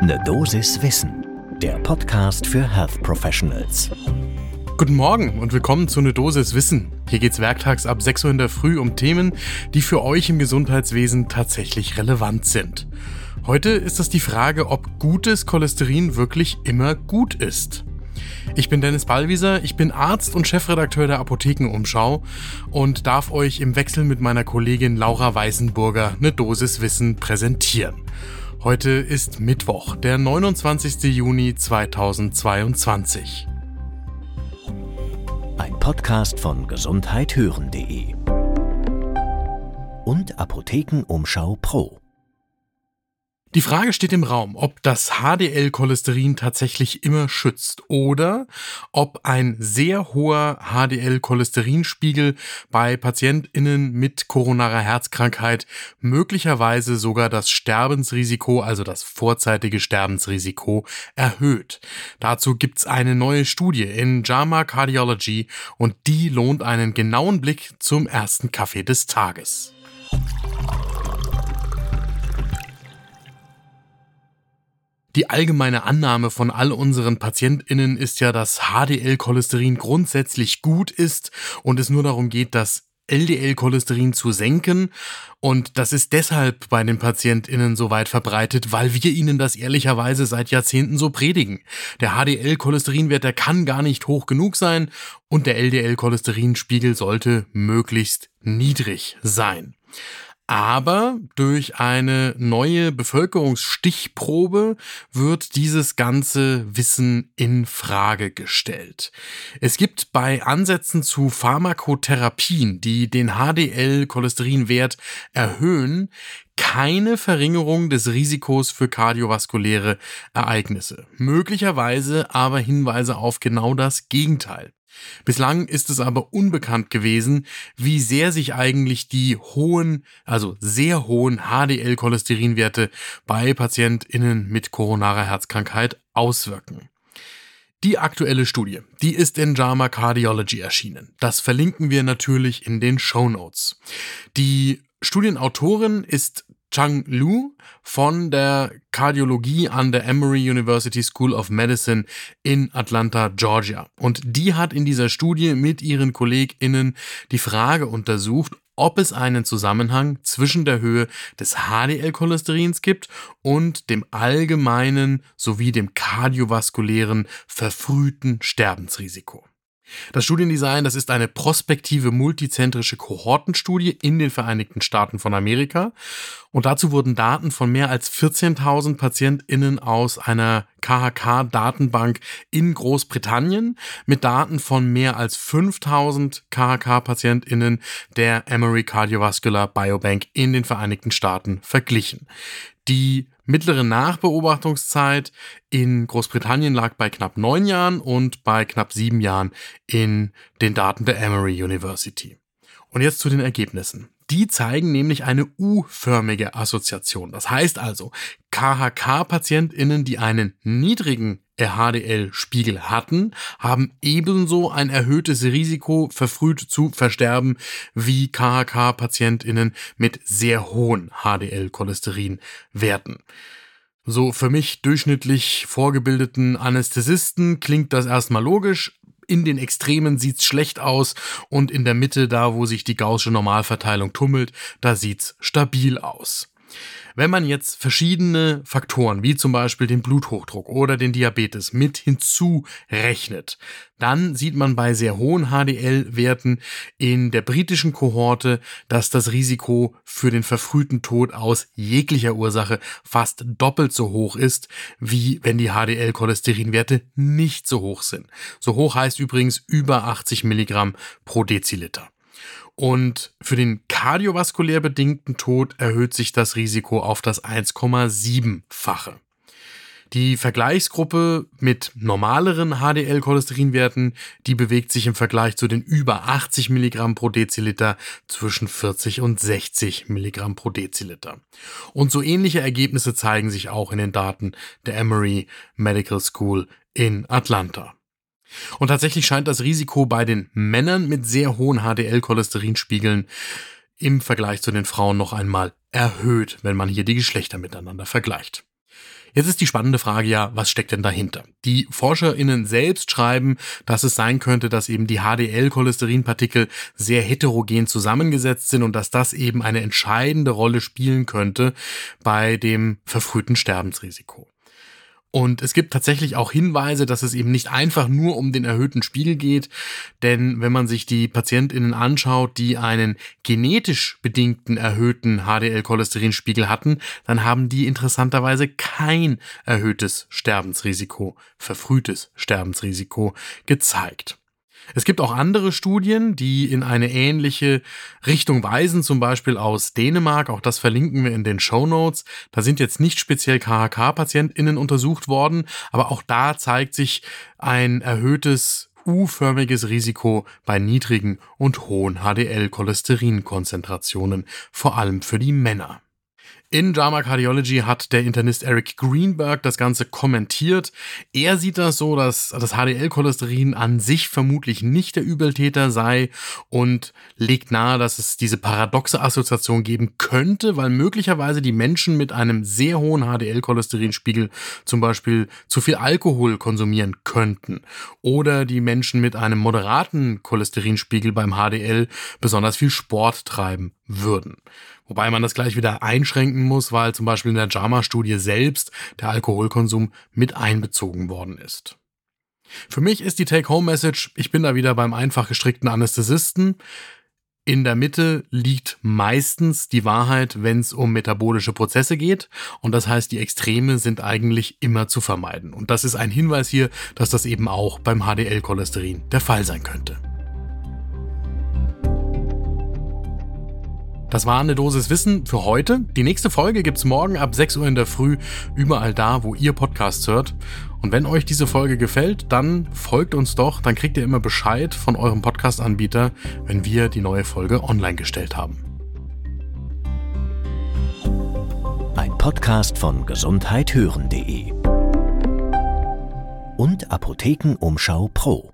Ne Dosis Wissen, der Podcast für Health Professionals. Guten Morgen und willkommen zu Ne Dosis Wissen. Hier geht's werktags ab 6 Uhr in der Früh um Themen, die für euch im Gesundheitswesen tatsächlich relevant sind. Heute ist es die Frage, ob gutes Cholesterin wirklich immer gut ist. Ich bin Dennis Ballwieser, ich bin Arzt und Chefredakteur der Apothekenumschau und darf euch im Wechsel mit meiner Kollegin Laura Weißenburger eine Dosis Wissen präsentieren. Heute ist Mittwoch, der 29. Juni 2022. Ein Podcast von gesundheithören.de und Apothekenumschau Pro. Die Frage steht im Raum, ob das HDL-Cholesterin tatsächlich immer schützt oder ob ein sehr hoher HDL-Cholesterinspiegel bei PatientInnen mit koronarer Herzkrankheit möglicherweise sogar das Sterbensrisiko, also das vorzeitige Sterbensrisiko, erhöht. Dazu gibt's eine neue Studie in JAMA Cardiology und die lohnt einen genauen Blick zum ersten Kaffee des Tages. Die allgemeine Annahme von all unseren PatientInnen ist ja, dass HDL-Cholesterin grundsätzlich gut ist und es nur darum geht, das LDL-Cholesterin zu senken. Und das ist deshalb bei den PatientInnen so weit verbreitet, weil wir ihnen das ehrlicherweise seit Jahrzehnten so predigen. Der HDL-Cholesterinwert, der kann gar nicht hoch genug sein und der LDL-Cholesterinspiegel sollte möglichst niedrig sein. Aber durch eine neue Bevölkerungsstichprobe wird dieses ganze Wissen in Frage gestellt. Es gibt bei Ansätzen zu Pharmakotherapien, die den HDL-Cholesterinwert erhöhen, keine Verringerung des Risikos für kardiovaskuläre Ereignisse. Möglicherweise aber Hinweise auf genau das Gegenteil. Bislang ist es aber unbekannt gewesen, wie sehr sich eigentlich die hohen, also sehr hohen HDL-Cholesterinwerte bei PatientInnen mit koronarer Herzkrankheit auswirken. Die aktuelle Studie, die ist in JAMA Cardiology erschienen. Das verlinken wir natürlich in den Show Notes. Die Studienautorin ist Chang Lu von der Kardiologie an der Emory University School of Medicine in Atlanta, Georgia. Und die hat in dieser Studie mit ihren KollegInnen die Frage untersucht, ob es einen Zusammenhang zwischen der Höhe des HDL-Cholesterins gibt und dem allgemeinen sowie dem kardiovaskulären verfrühten Sterbensrisiko. Das Studiendesign, das ist eine prospektive multizentrische Kohortenstudie in den Vereinigten Staaten von Amerika. Und dazu wurden Daten von mehr als 14.000 PatientInnen aus einer KHK-Datenbank in Großbritannien mit Daten von mehr als 5.000 KHK-PatientInnen der Emory Cardiovascular Biobank in den Vereinigten Staaten verglichen. Die mittlere Nachbeobachtungszeit in Großbritannien lag bei knapp neun Jahren und bei knapp sieben Jahren in den Daten der Emory University. Und jetzt zu den Ergebnissen. Die zeigen nämlich eine U-förmige Assoziation. Das heißt also, KHK-PatientInnen, die einen niedrigen HDL-Spiegel hatten, haben ebenso ein erhöhtes Risiko, verfrüht zu versterben, wie KHK-PatientInnen mit sehr hohen HDL-Cholesterinwerten. So für mich durchschnittlich vorgebildeten Anästhesisten klingt das erstmal logisch, in den Extremen sieht's schlecht aus und in der Mitte, da wo sich die gaußsche Normalverteilung tummelt, da sieht's stabil aus. Wenn man jetzt verschiedene Faktoren, wie zum Beispiel den Bluthochdruck oder den Diabetes, mit hinzurechnet, dann sieht man bei sehr hohen HDL-Werten in der britischen Kohorte, dass das Risiko für den verfrühten Tod aus jeglicher Ursache fast doppelt so hoch ist, wie wenn die HDL-Cholesterinwerte nicht so hoch sind. So hoch heißt übrigens über 80 Milligramm pro Deziliter. Und für den kardiovaskulär bedingten Tod erhöht sich das Risiko auf das 1,7-fache. Die Vergleichsgruppe mit normaleren HDL-Cholesterinwerten, die bewegt sich im Vergleich zu den über 80 Milligramm pro Deziliter zwischen 40 und 60 Milligramm pro Deziliter. Und so ähnliche Ergebnisse zeigen sich auch in den Daten der Emory Medical School in Atlanta. Und tatsächlich scheint das Risiko bei den Männern mit sehr hohen HDL-Cholesterinspiegeln im Vergleich zu den Frauen noch einmal erhöht, wenn man hier die Geschlechter miteinander vergleicht. Jetzt ist die spannende Frage ja, was steckt denn dahinter? Die ForscherInnen selbst schreiben, dass es sein könnte, dass eben die HDL-Cholesterinpartikel sehr heterogen zusammengesetzt sind und dass das eben eine entscheidende Rolle spielen könnte bei dem verfrühten Sterbensrisiko. Und es gibt tatsächlich auch Hinweise, dass es eben nicht einfach nur um den erhöhten Spiegel geht, denn wenn man sich die Patientinnen anschaut, die einen genetisch bedingten erhöhten HDL-Cholesterinspiegel hatten, dann haben die interessanterweise kein erhöhtes Sterbensrisiko, verfrühtes Sterbensrisiko gezeigt. Es gibt auch andere Studien, die in eine ähnliche Richtung weisen, zum Beispiel aus Dänemark. Auch das verlinken wir in den Show Notes. Da sind jetzt nicht speziell KHK-PatientInnen untersucht worden, aber auch da zeigt sich ein erhöhtes U-förmiges Risiko bei niedrigen und hohen HDL-Cholesterinkonzentrationen, vor allem für die Männer. In Drama Cardiology hat der Internist Eric Greenberg das Ganze kommentiert. Er sieht das so, dass das HDL-Cholesterin an sich vermutlich nicht der Übeltäter sei und legt nahe, dass es diese paradoxe Assoziation geben könnte, weil möglicherweise die Menschen mit einem sehr hohen HDL-Cholesterinspiegel zum Beispiel zu viel Alkohol konsumieren könnten oder die Menschen mit einem moderaten Cholesterinspiegel beim HDL besonders viel Sport treiben würden. Wobei man das gleich wieder einschränken muss, weil zum Beispiel in der JAMA-Studie selbst der Alkoholkonsum mit einbezogen worden ist. Für mich ist die Take-Home-Message, ich bin da wieder beim einfach gestrickten Anästhesisten. In der Mitte liegt meistens die Wahrheit, wenn es um metabolische Prozesse geht. Und das heißt, die Extreme sind eigentlich immer zu vermeiden. Und das ist ein Hinweis hier, dass das eben auch beim HDL-Cholesterin der Fall sein könnte. Das war eine Dosis Wissen für heute. Die nächste Folge gibt's morgen ab 6 Uhr in der Früh, überall da, wo ihr Podcasts hört. Und wenn euch diese Folge gefällt, dann folgt uns doch, dann kriegt ihr immer Bescheid von eurem Podcast-Anbieter, wenn wir die neue Folge online gestellt haben. Ein Podcast von gesundheithören.de und Apothekenumschau Pro.